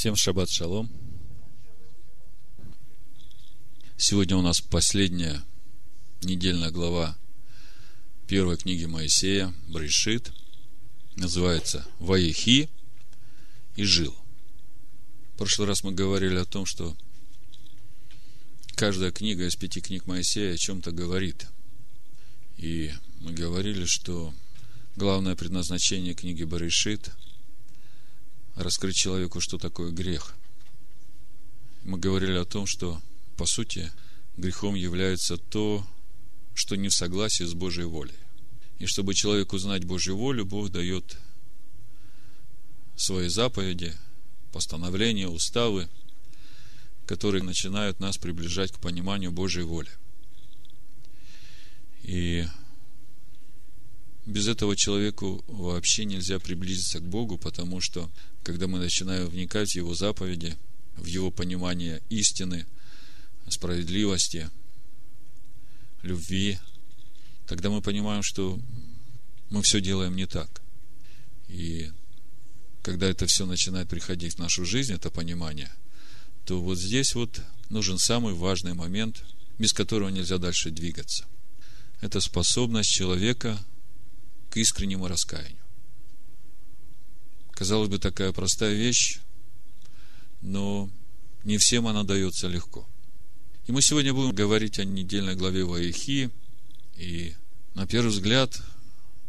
Всем шаббат шалом. Сегодня у нас последняя недельная глава первой книги Моисея, Брешит. Называется «Ваехи» и «Жил». В прошлый раз мы говорили о том, что каждая книга из пяти книг Моисея о чем-то говорит. И мы говорили, что главное предназначение книги Баришит – раскрыть человеку, что такое грех. Мы говорили о том, что, по сути, грехом является то, что не в согласии с Божьей волей. И чтобы человеку узнать Божью волю, Бог дает свои заповеди, постановления, уставы, которые начинают нас приближать к пониманию Божьей воли. И без этого человеку вообще нельзя приблизиться к Богу, потому что когда мы начинаем вникать в Его заповеди, в Его понимание истины, справедливости, любви, тогда мы понимаем, что мы все делаем не так. И когда это все начинает приходить в нашу жизнь, это понимание, то вот здесь вот нужен самый важный момент, без которого нельзя дальше двигаться. Это способность человека к искреннему раскаянию. Казалось бы, такая простая вещь, но не всем она дается легко. И мы сегодня будем говорить о недельной главе Ваихи, и на первый взгляд,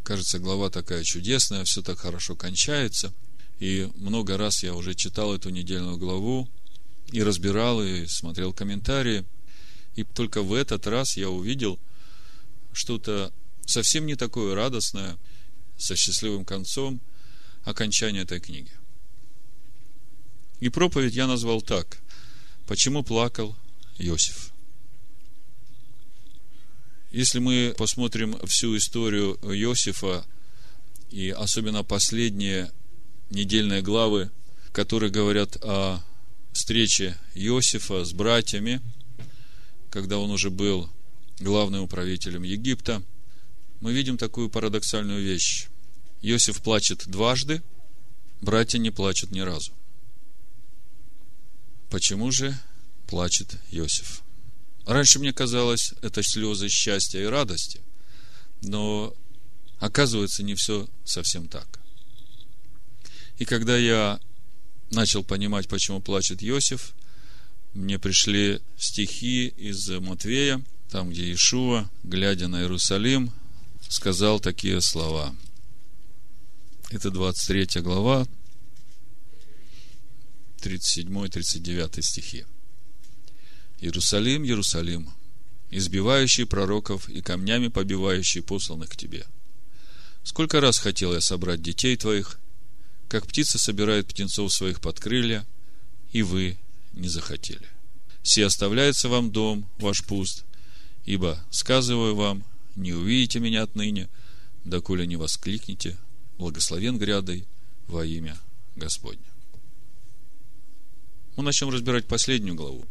кажется, глава такая чудесная, все так хорошо кончается, и много раз я уже читал эту недельную главу, и разбирал, и смотрел комментарии, и только в этот раз я увидел что-то совсем не такое радостное, со счастливым концом, окончания этой книги. И проповедь я назвал так. Почему плакал Иосиф? Если мы посмотрим всю историю Иосифа, и особенно последние недельные главы, которые говорят о встрече Иосифа с братьями, когда он уже был главным управителем Египта, мы видим такую парадоксальную вещь. Иосиф плачет дважды, братья не плачут ни разу. Почему же плачет Иосиф? Раньше мне казалось, это слезы счастья и радости, но оказывается, не все совсем так. И когда я начал понимать, почему плачет Иосиф, мне пришли стихи из Матвея, там, где Иешуа, глядя на Иерусалим, сказал такие слова – это 23 глава, 37-39 стихи. Иерусалим, Иерусалим, избивающий пророков и камнями побивающий посланных к тебе. Сколько раз хотел я собрать детей твоих, как птица собирает птенцов своих под крылья, и вы не захотели. Все оставляется вам дом ваш пуст, ибо, сказываю вам, не увидите меня отныне, доколе не воскликнете благословен грядой во имя Господне. Мы начнем разбирать последнюю главу.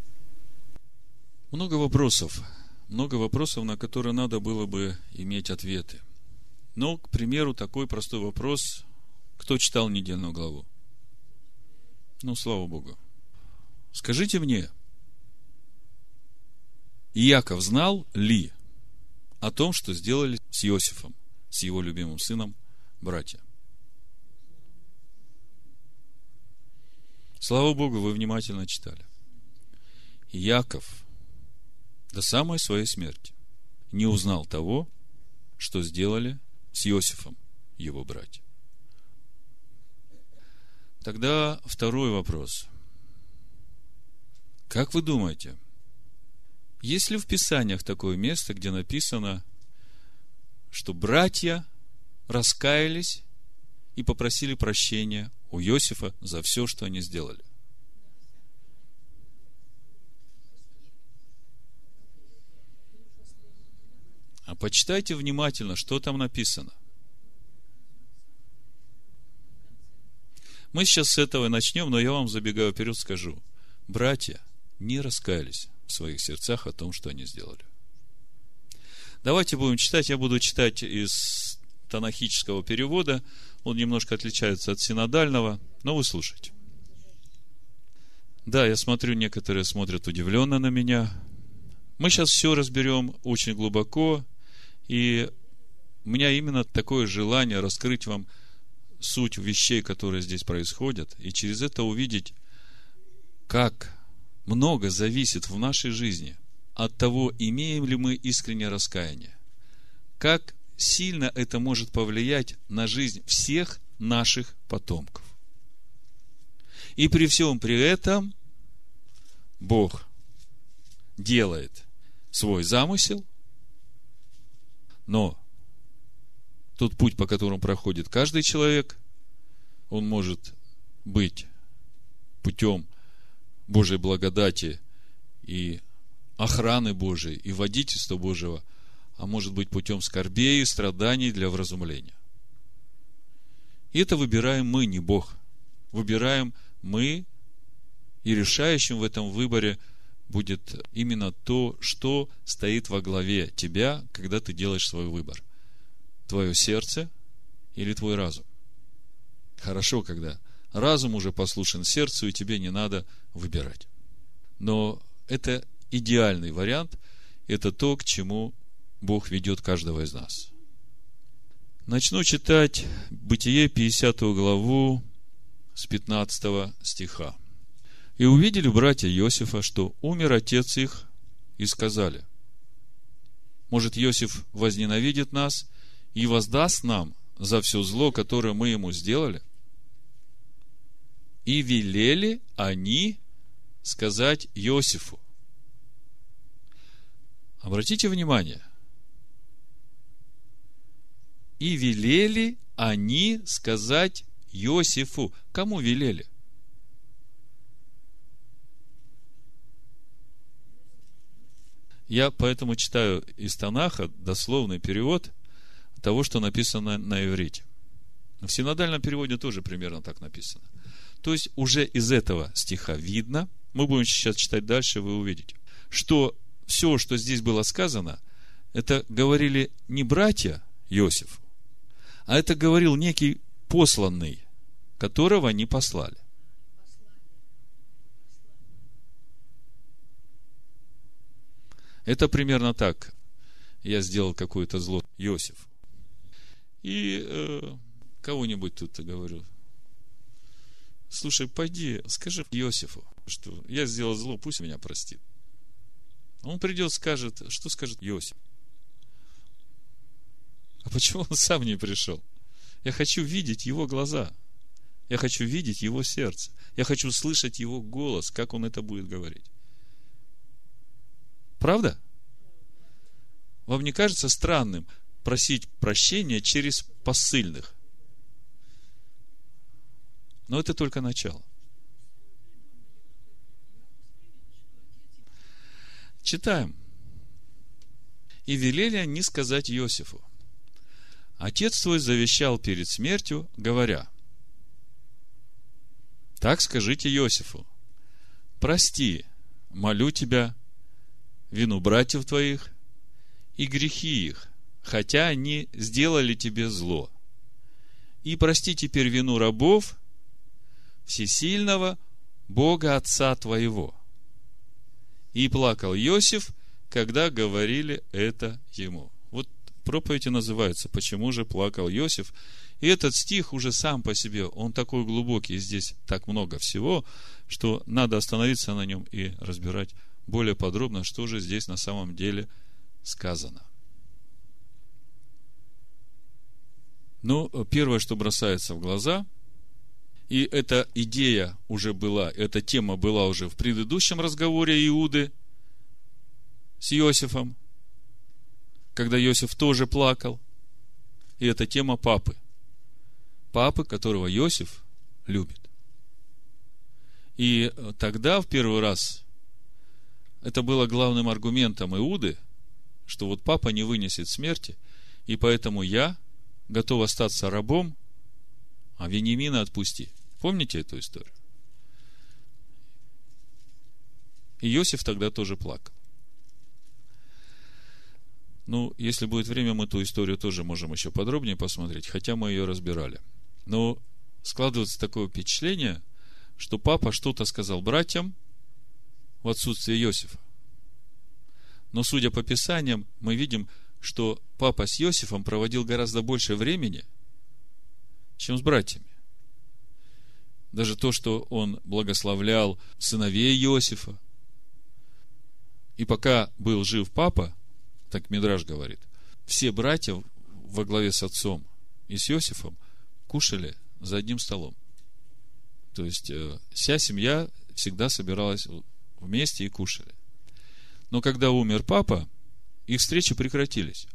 Много вопросов, много вопросов, на которые надо было бы иметь ответы. Но, к примеру, такой простой вопрос, кто читал недельную главу? Ну, слава Богу. Скажите мне, Иаков знал ли о том, что сделали с Иосифом, с его любимым сыном братья. Слава Богу, вы внимательно читали. Яков до самой своей смерти не узнал того, что сделали с Иосифом его братья. Тогда второй вопрос. Как вы думаете, есть ли в Писаниях такое место, где написано, что братья раскаялись и попросили прощения у Иосифа за все, что они сделали. А почитайте внимательно, что там написано. Мы сейчас с этого начнем, но я вам забегаю вперед скажу. Братья не раскаялись в своих сердцах о том, что они сделали. Давайте будем читать. Я буду читать из танахического перевода. Он немножко отличается от синодального, но вы слушайте. Да, я смотрю, некоторые смотрят удивленно на меня. Мы сейчас все разберем очень глубоко, и у меня именно такое желание раскрыть вам суть вещей, которые здесь происходят, и через это увидеть, как много зависит в нашей жизни от того, имеем ли мы искреннее раскаяние. Как сильно это может повлиять на жизнь всех наших потомков. И при всем при этом Бог делает свой замысел, но тот путь, по которому проходит каждый человек, он может быть путем Божьей благодати и охраны Божией и водительства Божьего, а может быть путем скорбей и страданий для вразумления. И это выбираем мы, не Бог. Выбираем мы, и решающим в этом выборе будет именно то, что стоит во главе тебя, когда ты делаешь свой выбор. Твое сердце или твой разум. Хорошо, когда разум уже послушен сердцу, и тебе не надо выбирать. Но это идеальный вариант, это то, к чему Бог ведет каждого из нас. Начну читать Бытие 50 главу с 15 стиха. «И увидели братья Иосифа, что умер отец их, и сказали, может, Иосиф возненавидит нас и воздаст нам за все зло, которое мы ему сделали? И велели они сказать Иосифу. Обратите внимание, и велели они сказать Иосифу. Кому велели? Я поэтому читаю из Танаха дословный перевод того, что написано на иврите. В синодальном переводе тоже примерно так написано. То есть уже из этого стиха видно, мы будем сейчас читать дальше, вы увидите, что все, что здесь было сказано, это говорили не братья Иосифу, а это говорил некий посланный, которого они послали. Это примерно так. Я сделал какое-то зло Иосиф. И э, кого-нибудь тут говорю, слушай, пойди, скажи Иосифу, что я сделал зло, пусть меня простит. Он придет, скажет, что скажет Иосиф? А почему он сам не пришел? Я хочу видеть его глаза. Я хочу видеть его сердце. Я хочу слышать его голос, как он это будет говорить. Правда? Вам не кажется странным просить прощения через посыльных? Но это только начало. Читаем. И велели они сказать Иосифу, Отец твой завещал перед смертью, говоря, так скажите Иосифу, прости, молю тебя, вину братьев твоих и грехи их, хотя они сделали тебе зло. И прости теперь вину рабов всесильного Бога Отца твоего. И плакал Иосиф, когда говорили это ему проповеди называется «Почему же плакал Иосиф?». И этот стих уже сам по себе, он такой глубокий, здесь так много всего, что надо остановиться на нем и разбирать более подробно, что же здесь на самом деле сказано. Ну, первое, что бросается в глаза, и эта идея уже была, эта тема была уже в предыдущем разговоре Иуды с Иосифом, когда Иосиф тоже плакал. И это тема папы. Папы, которого Иосиф любит. И тогда в первый раз это было главным аргументом Иуды, что вот папа не вынесет смерти, и поэтому я готов остаться рабом, а Вениамина отпусти. Помните эту историю? И Иосиф тогда тоже плакал. Ну, если будет время, мы эту историю тоже можем еще подробнее посмотреть, хотя мы ее разбирали. Но складывается такое впечатление, что папа что-то сказал братьям, в отсутствие Иосифа. Но, судя по Писаниям, мы видим, что папа с Иосифом проводил гораздо больше времени, чем с братьями. Даже то, что он благословлял сыновей Иосифа. И пока был жив папа, так Мидраж говорит, все братья во главе с отцом и с Иосифом кушали за одним столом. То есть, э, вся семья всегда собиралась вместе и кушали. Но когда умер папа, их встречи прекратились.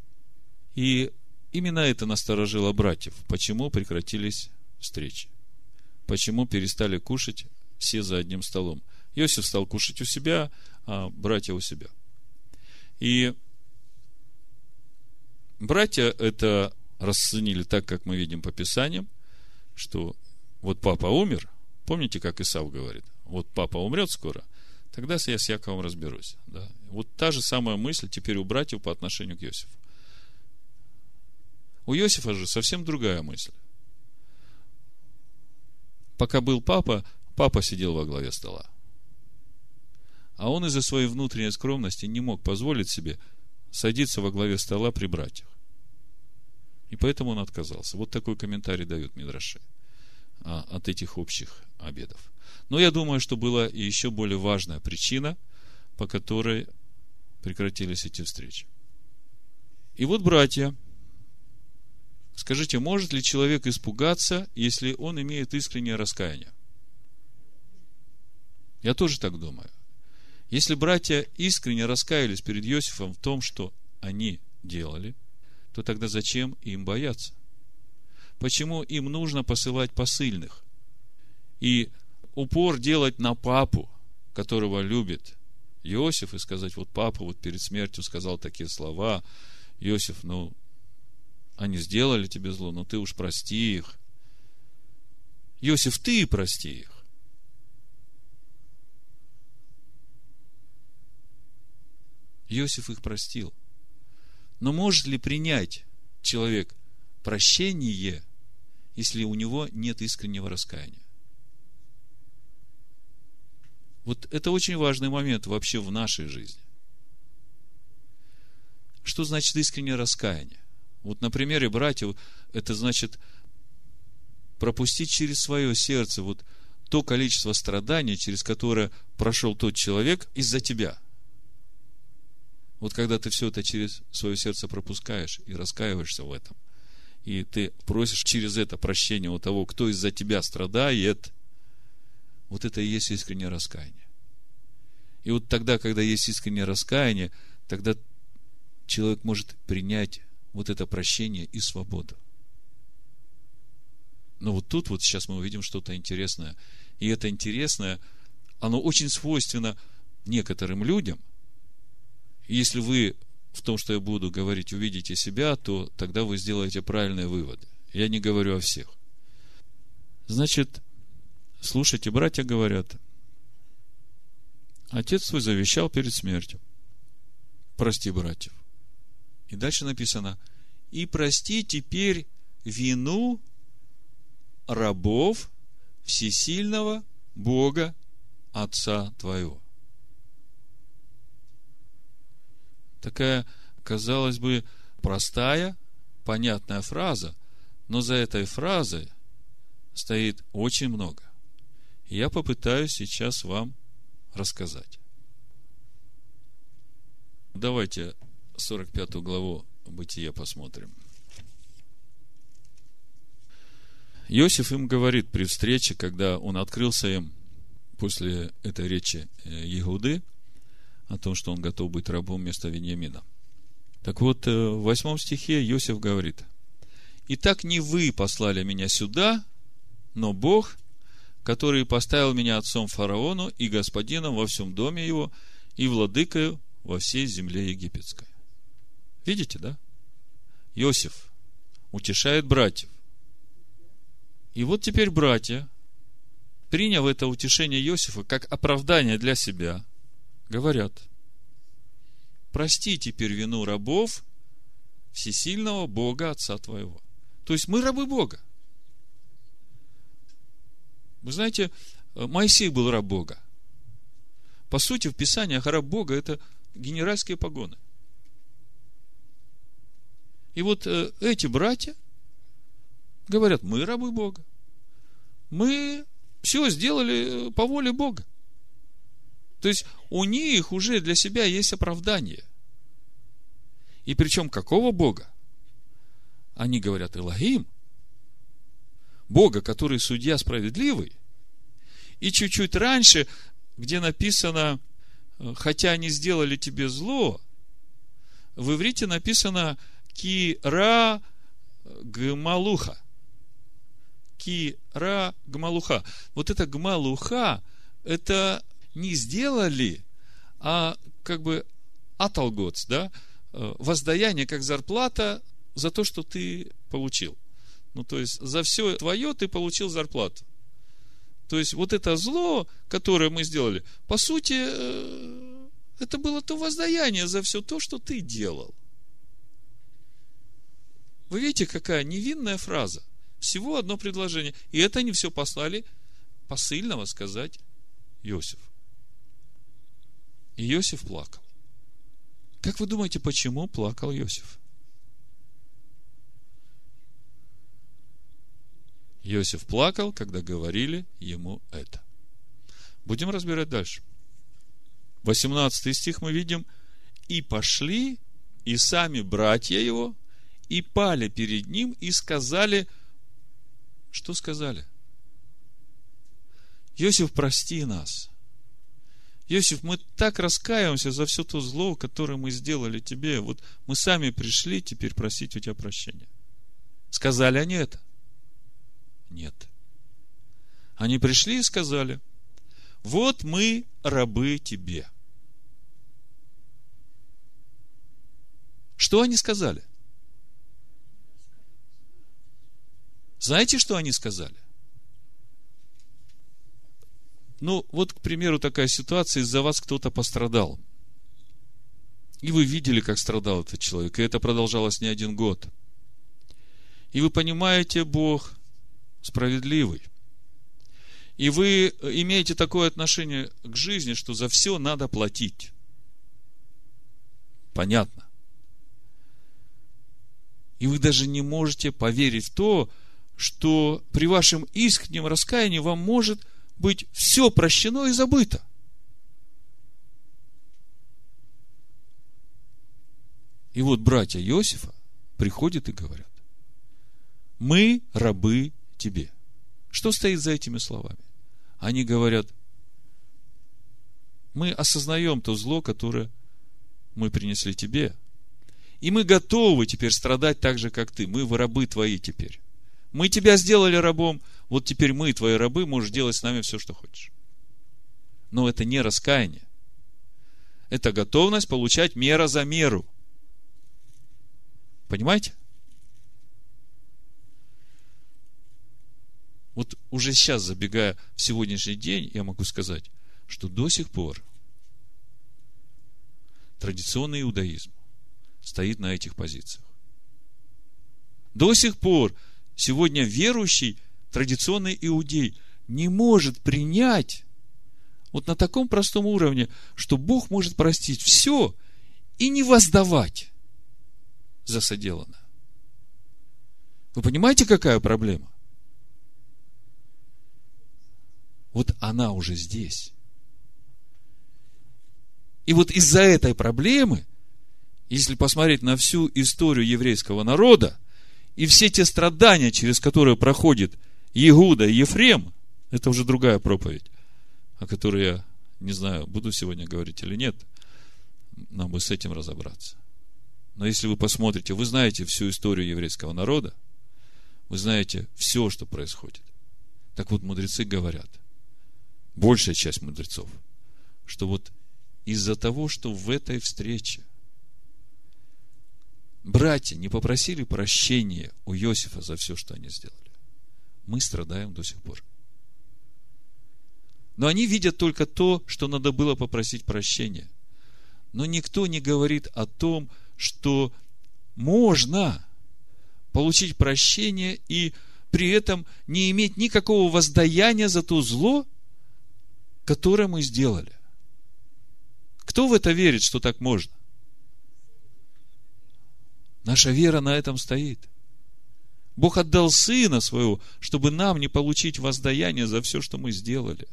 И именно это насторожило братьев. Почему прекратились встречи? Почему перестали кушать все за одним столом? Иосиф стал кушать у себя, а братья у себя. И братья это расценили так, как мы видим по Писаниям, что вот папа умер, помните, как Исав говорит, вот папа умрет скоро, тогда я с Яковом разберусь. Да? Вот та же самая мысль теперь у братьев по отношению к Иосифу. У Иосифа же совсем другая мысль. Пока был папа, папа сидел во главе стола. А он из-за своей внутренней скромности не мог позволить себе садиться во главе стола при братьях. И поэтому он отказался. Вот такой комментарий дают Мидраши а, от этих общих обедов. Но я думаю, что была и еще более важная причина, по которой прекратились эти встречи. И вот, братья, скажите, может ли человек испугаться, если он имеет искреннее раскаяние? Я тоже так думаю. Если братья искренне раскаялись перед Иосифом в том, что они делали, то тогда зачем им бояться? Почему им нужно посылать посыльных? И упор делать на папу, которого любит Иосиф, и сказать, вот папа вот перед смертью сказал такие слова, Иосиф, ну, они сделали тебе зло, но ты уж прости их. Иосиф, ты прости их. Иосиф их простил. Но может ли принять человек прощение, если у него нет искреннего раскаяния? Вот это очень важный момент вообще в нашей жизни. Что значит искреннее раскаяние? Вот на примере братьев, это значит пропустить через свое сердце вот то количество страданий, через которое прошел тот человек из-за тебя. Вот когда ты все это через свое сердце пропускаешь и раскаиваешься в этом, и ты просишь через это прощения у того, кто из-за тебя страдает, вот это и есть искреннее раскаяние. И вот тогда, когда есть искреннее раскаяние, тогда человек может принять вот это прощение и свободу. Но вот тут вот сейчас мы увидим что-то интересное. И это интересное, оно очень свойственно некоторым людям. Если вы в том, что я буду говорить, увидите себя, то тогда вы сделаете правильные выводы. Я не говорю о всех. Значит, Слушайте, братья говорят, отец твой завещал перед смертью. Прости братьев. И дальше написано, и прости теперь вину рабов всесильного Бога Отца твоего. Такая, казалось бы, простая, понятная фраза, но за этой фразой стоит очень много я попытаюсь сейчас вам рассказать. Давайте 45 главу Бытия посмотрим. Иосиф им говорит при встрече, когда он открылся им после этой речи Егуды о том, что он готов быть рабом вместо Вениамина. Так вот, э, в восьмом стихе Иосиф говорит, «Итак, не вы послали меня сюда, но Бог, который поставил меня отцом фараону и господином во всем доме его и владыкою во всей земле египетской. Видите, да? Иосиф утешает братьев. И вот теперь братья, приняв это утешение Иосифа как оправдание для себя, говорят, прости теперь вину рабов всесильного Бога Отца твоего. То есть мы рабы Бога. Вы знаете, Моисей был раб Бога. По сути, в Писании раб Бога – это генеральские погоны. И вот э, эти братья говорят, мы рабы Бога. Мы все сделали э, по воле Бога. То есть у них уже для себя есть оправдание. И причем какого Бога? Они говорят Элогим, Бога, который судья справедливый. И чуть-чуть раньше, где написано, э, хотя они сделали тебе зло, в иврите написано Кира Гмалуха. Кира Гмалуха. Вот это Гмалуха, это не сделали, а как бы аталгоц, да, э, воздаяние как зарплата за то, что ты получил. Ну, то есть, за все твое ты получил зарплату. То есть, вот это зло, которое мы сделали, по сути, э, это было то воздаяние за все то, что ты делал. Вы видите, какая невинная фраза. Всего одно предложение. И это они все послали посыльного сказать Иосиф. И Иосиф плакал. Как вы думаете, почему плакал Иосиф? Иосиф плакал, когда говорили ему это. Будем разбирать дальше. 18 стих мы видим. И пошли, и сами братья его, и пали перед ним, и сказали, что сказали? Иосиф, прости нас. Иосиф, мы так раскаиваемся за все то зло, которое мы сделали тебе. Вот мы сами пришли теперь просить у тебя прощения. Сказали они это? Нет. Они пришли и сказали, вот мы рабы тебе. Что они сказали? Знаете, что они сказали? Ну, вот, к примеру, такая ситуация, из-за вас кто-то пострадал. И вы видели, как страдал этот человек, и это продолжалось не один год. И вы понимаете, Бог справедливый. И вы имеете такое отношение к жизни, что за все надо платить. Понятно. И вы даже не можете поверить в то, при вашем искреннем раскаянии вам может быть все прощено и забыто. И вот братья Иосифа приходят и говорят, мы рабы тебе. Что стоит за этими словами? Они говорят, мы осознаем то зло, которое мы принесли тебе. И мы готовы теперь страдать так же, как ты. Мы рабы твои теперь. Мы тебя сделали рабом, вот теперь мы, твои рабы, можешь делать с нами все, что хочешь. Но это не раскаяние. Это готовность получать мера за меру. Понимаете? Вот уже сейчас, забегая в сегодняшний день, я могу сказать, что до сих пор традиционный иудаизм стоит на этих позициях. До сих пор сегодня верующий, традиционный иудей, не может принять вот на таком простом уровне, что Бог может простить все и не воздавать за соделанное. Вы понимаете, какая проблема? Вот она уже здесь. И вот из-за этой проблемы, если посмотреть на всю историю еврейского народа, и все те страдания, через которые проходит Иуда и Ефрем, это уже другая проповедь, о которой я не знаю, буду сегодня говорить или нет. Нам бы с этим разобраться. Но если вы посмотрите, вы знаете всю историю еврейского народа, вы знаете все, что происходит. Так вот, мудрецы говорят, большая часть мудрецов, что вот из-за того, что в этой встрече – братья не попросили прощения у Иосифа за все, что они сделали. Мы страдаем до сих пор. Но они видят только то, что надо было попросить прощения. Но никто не говорит о том, что можно получить прощение и при этом не иметь никакого воздаяния за то зло, которое мы сделали. Кто в это верит, что так можно? Наша вера на этом стоит. Бог отдал Сына Своего, чтобы нам не получить воздаяние за все, что мы сделали.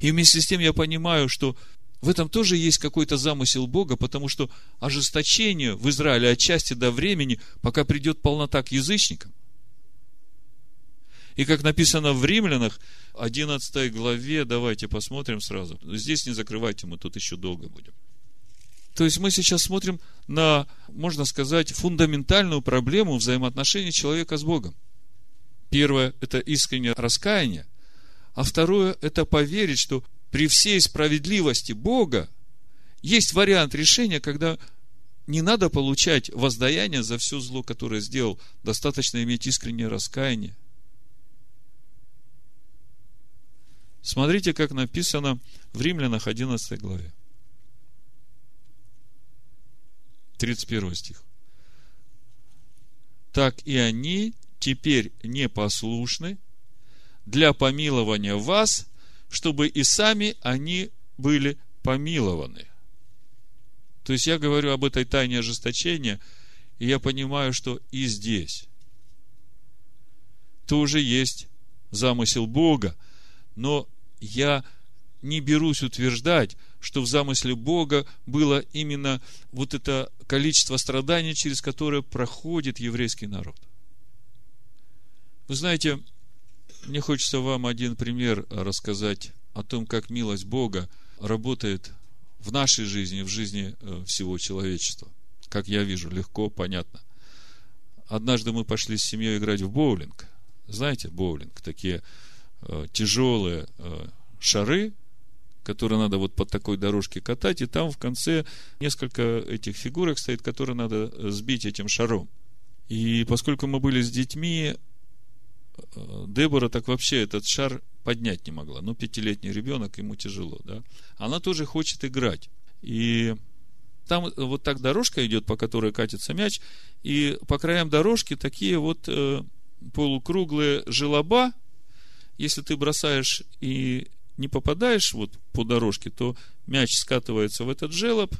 И вместе с тем я понимаю, что в этом тоже есть какой-то замысел Бога, потому что ожесточение в Израиле отчасти до времени, пока придет полнота к язычникам. И как написано в Римлянах, 11 главе, давайте посмотрим сразу. Здесь не закрывайте, мы тут еще долго будем. То есть мы сейчас смотрим на, можно сказать, фундаментальную проблему взаимоотношений человека с Богом. Первое – это искреннее раскаяние, а второе – это поверить, что при всей справедливости Бога есть вариант решения, когда не надо получать воздаяние за все зло, которое сделал. Достаточно иметь искреннее раскаяние. Смотрите, как написано в Римлянах 11 главе. 31 стих. Так и они теперь непослушны для помилования вас, чтобы и сами они были помилованы. То есть я говорю об этой тайне ожесточения, и я понимаю, что и здесь тоже есть замысел Бога, но я не берусь утверждать, что в замысле Бога было именно вот это количество страданий, через которое проходит еврейский народ. Вы знаете, мне хочется вам один пример рассказать о том, как милость Бога работает в нашей жизни, в жизни э, всего человечества. Как я вижу, легко, понятно. Однажды мы пошли с семьей играть в боулинг. Знаете, боулинг, такие э, тяжелые э, шары, которые надо вот по такой дорожке катать, и там в конце несколько этих фигурок стоит, которые надо э, сбить этим шаром. И поскольку мы были с детьми, э, Дебора так вообще этот шар поднять не могла. Ну, пятилетний ребенок, ему тяжело, да. Она тоже хочет играть. И там вот так дорожка идет, по которой катится мяч, и по краям дорожки такие вот э, полукруглые желоба. Если ты бросаешь и не попадаешь вот по дорожке, то мяч скатывается в этот желоб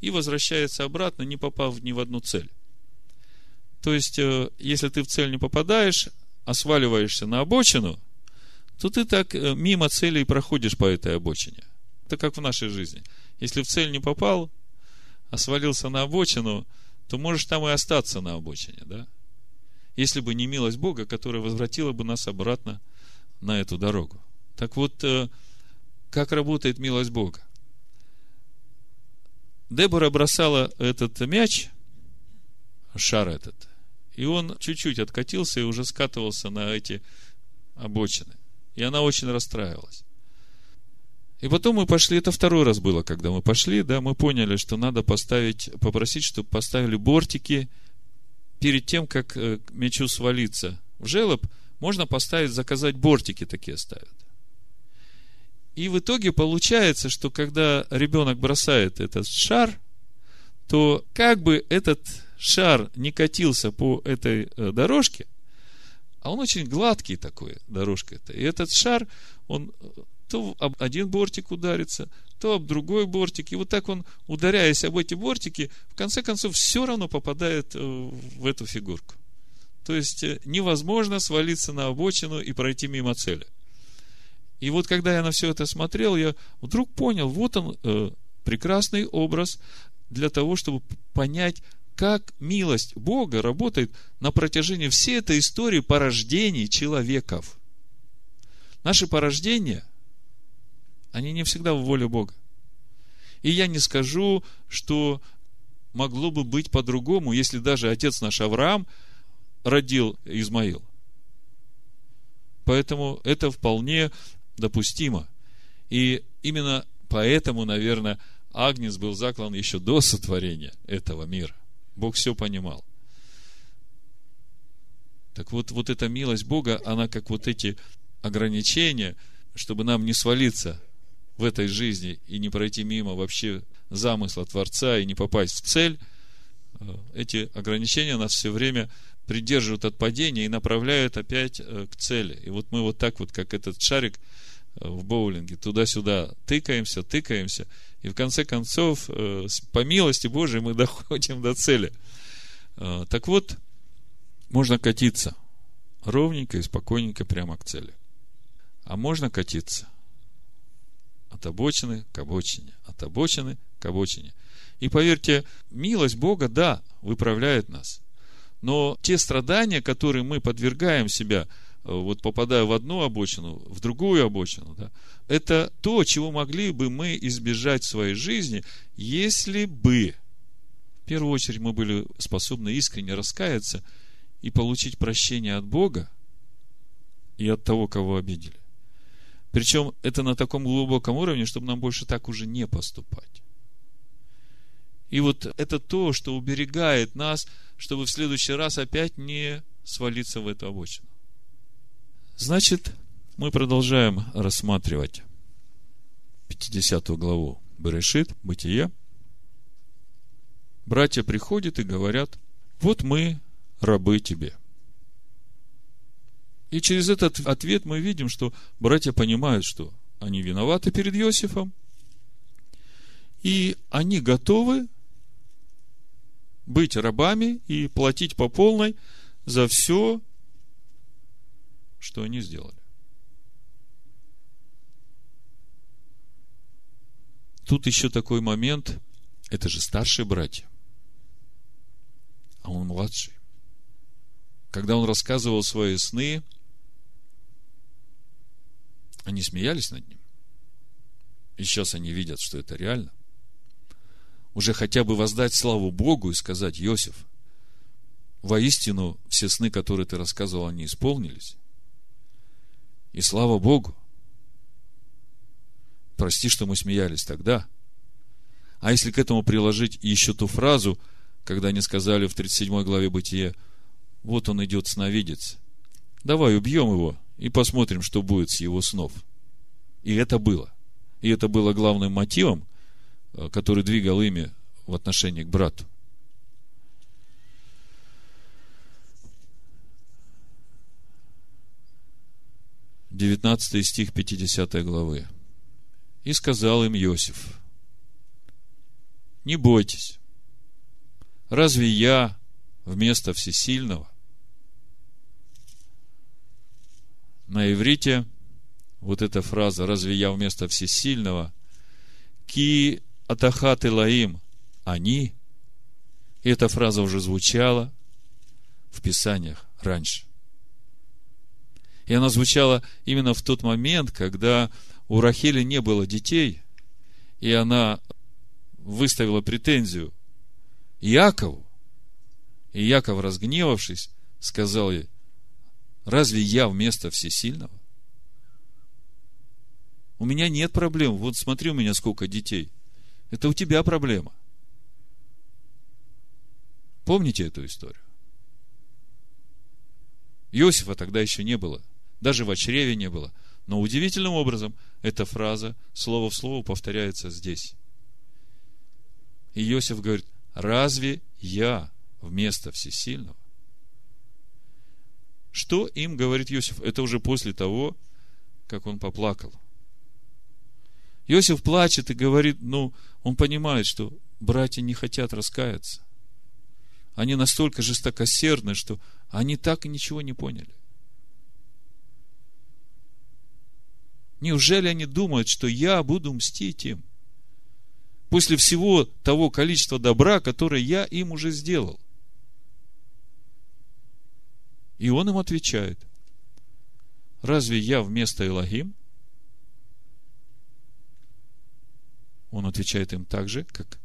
и возвращается обратно, не попав ни в одну цель. То есть, э, если ты в цель не попадаешь, а сваливаешься на обочину, то ты так э, мимо цели проходишь по этой обочине. Это как в нашей жизни. Если в цель не попал, а свалился на обочину, то можешь там и остаться на обочине, да? Если бы не милость Бога, которая возвратила бы нас обратно на эту дорогу. Так вот, э, как работает милость Бога? Дебора бросала этот мяч, шар этот, и он чуть-чуть откатился и уже скатывался на эти обочины. И она очень расстраивалась. И потом мы пошли, это второй раз было, когда мы пошли, да, мы поняли, что надо поставить, попросить, чтобы поставили бортики перед тем, как э, мячу свалиться в желоб, можно поставить, заказать бортики такие ставят. И в итоге получается, что когда ребенок бросает этот шар, то как бы этот шар не катился по этой э, дорожке, а он очень гладкий такой, дорожка эта. И этот шар, он э, то об один бортик ударится, то об другой бортик. И вот так он, ударяясь об эти бортики, в конце концов все равно попадает э, в эту фигурку. То есть невозможно свалиться на обочину и пройти мимо цели. И вот когда я на все это смотрел, я вдруг понял, вот он, э, прекрасный образ для того, чтобы понять, как милость Бога работает на протяжении всей этой истории порождений человеков. Наши порождения, они не всегда в воле Бога. И я не скажу, что могло бы быть по-другому, если даже отец наш Авраам родил Измаил. Поэтому это вполне допустимо. И именно поэтому, наверное, Агнец был заклан еще до сотворения этого мира. Бог все понимал. Так вот, вот эта милость Бога, она как вот эти ограничения, чтобы нам не свалиться в этой жизни и не пройти мимо вообще замысла Творца и не попасть в цель, э, эти ограничения нас все время придерживают от падения и направляют опять э, к цели. И вот мы вот так вот, как этот шарик, в боулинге, туда-сюда тыкаемся, тыкаемся, и в конце концов, э, по милости Божией, мы доходим до цели. Э, так вот, можно катиться ровненько и спокойненько прямо к цели. А можно катиться от обочины к обочине, от обочины к обочине. И поверьте, милость Бога, да, выправляет нас. Но те страдания, которые мы подвергаем себя, э, вот попадая в одну обочину, в другую обочину, да, это то, чего могли бы мы избежать в своей жизни, если бы, в первую очередь, мы были способны искренне раскаяться и получить прощение от Бога и от того, кого обидели. Причем это на таком глубоком уровне, чтобы нам больше так уже не поступать. И вот это то, что уберегает нас, чтобы в следующий раз опять не свалиться в эту обочину. Значит, мы продолжаем рассматривать 50 главу Берешит, Бытие. Братья приходят и говорят, вот мы рабы тебе. И через этот ответ мы видим, что братья понимают, что они виноваты перед Иосифом, и они готовы быть рабами и платить по полной за все, что они сделали. Тут еще такой момент, это же старшие братья, а он младший. Когда он рассказывал свои сны, они смеялись над ним. И сейчас они видят, что это реально. Уже хотя бы воздать славу Богу и сказать, Иосиф, воистину все сны, которые ты рассказывал, они исполнились. И слава Богу. Прости, что мы смеялись тогда. А если к этому приложить еще ту фразу, когда они сказали в 37 главе Бытия, вот он идет сновидец, давай убьем его, и посмотрим, что будет с его снов. И это было. И это было главным мотивом, который двигал ими в отношении к брату. Девятнадцатый стих 50 главы. И сказал им Иосиф, не бойтесь, разве я вместо всесильного на иврите вот эта фраза «Разве я вместо всесильного?» «Ки атахат лаим» «Они» и эта фраза уже звучала в Писаниях раньше. И она звучала именно в тот момент, когда у Рахели не было детей, и она выставила претензию Якову. И Яков, разгневавшись, сказал ей, Разве я вместо всесильного? У меня нет проблем. Вот смотри, у меня сколько детей. Это у тебя проблема. Помните эту историю? Иосифа тогда еще не было. Даже в чреве не было. Но удивительным образом эта фраза слово в слово повторяется здесь. И Иосиф говорит, разве я вместо всесильного? Что им говорит Иосиф? Это уже после того, как он поплакал. Иосиф плачет и говорит, ну, он понимает, что братья не хотят раскаяться. Они настолько жестокосердны, что они так и ничего не поняли. Неужели они думают, что я буду мстить им? После всего того количества добра, которое я им уже сделал. И он им отвечает, разве я вместо Илогим? Он отвечает им так же, как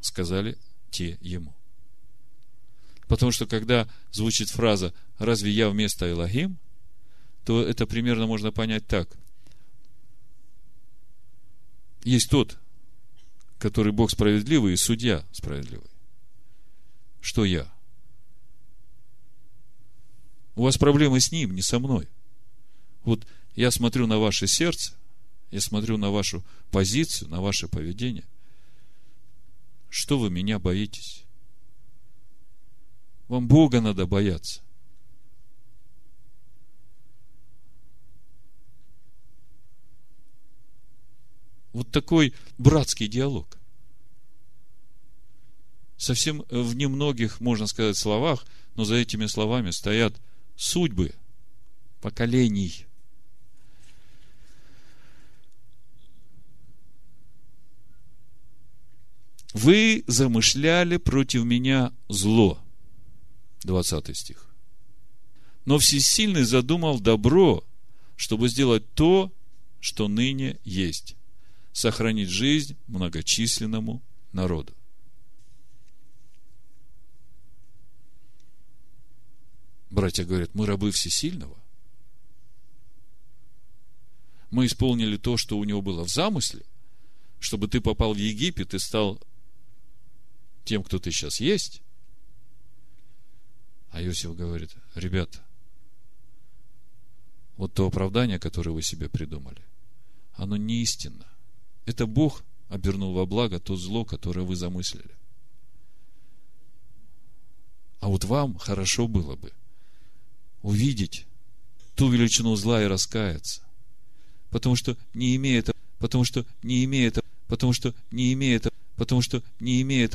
сказали те ему. Потому что когда звучит фраза «разве я вместо Элогим», то это примерно можно понять так. Есть тот, который Бог справедливый и судья справедливый. Что я? У вас проблемы с ним, не со мной. Вот я смотрю на ваше сердце, я смотрю на вашу позицию, на ваше поведение. Что вы меня боитесь? Вам Бога надо бояться. вот такой братский диалог. Совсем в немногих, можно сказать, словах, но за этими словами стоят судьбы поколений. Вы замышляли против меня зло. 20 стих. Но Всесильный задумал добро, чтобы сделать то, что ныне есть, сохранить жизнь многочисленному народу. Братья говорят, мы рабы всесильного. Мы исполнили то, что у него было в замысле, чтобы ты попал в Египет и стал тем, кто ты сейчас есть. А Иосиф говорит, ребята, вот то оправдание, которое вы себе придумали, оно не истинно. Это Бог обернул во благо то зло, которое вы замыслили. А вот вам хорошо было бы увидеть ту величину зла и раскаяться. Потому что не имеет, потому что не имеет, потому что не имеет, потому что не имеет,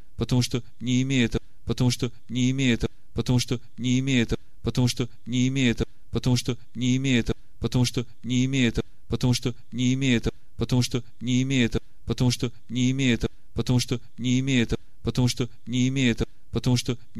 потому что не имеет, потому что не имеет, потому что не имеет, потому что не имеет, потому что не имеет, потому что не имеет, потому что не имеет, потому что не имеет, потому что не имеет, потому что не имеет, потому что не имеет, потому что не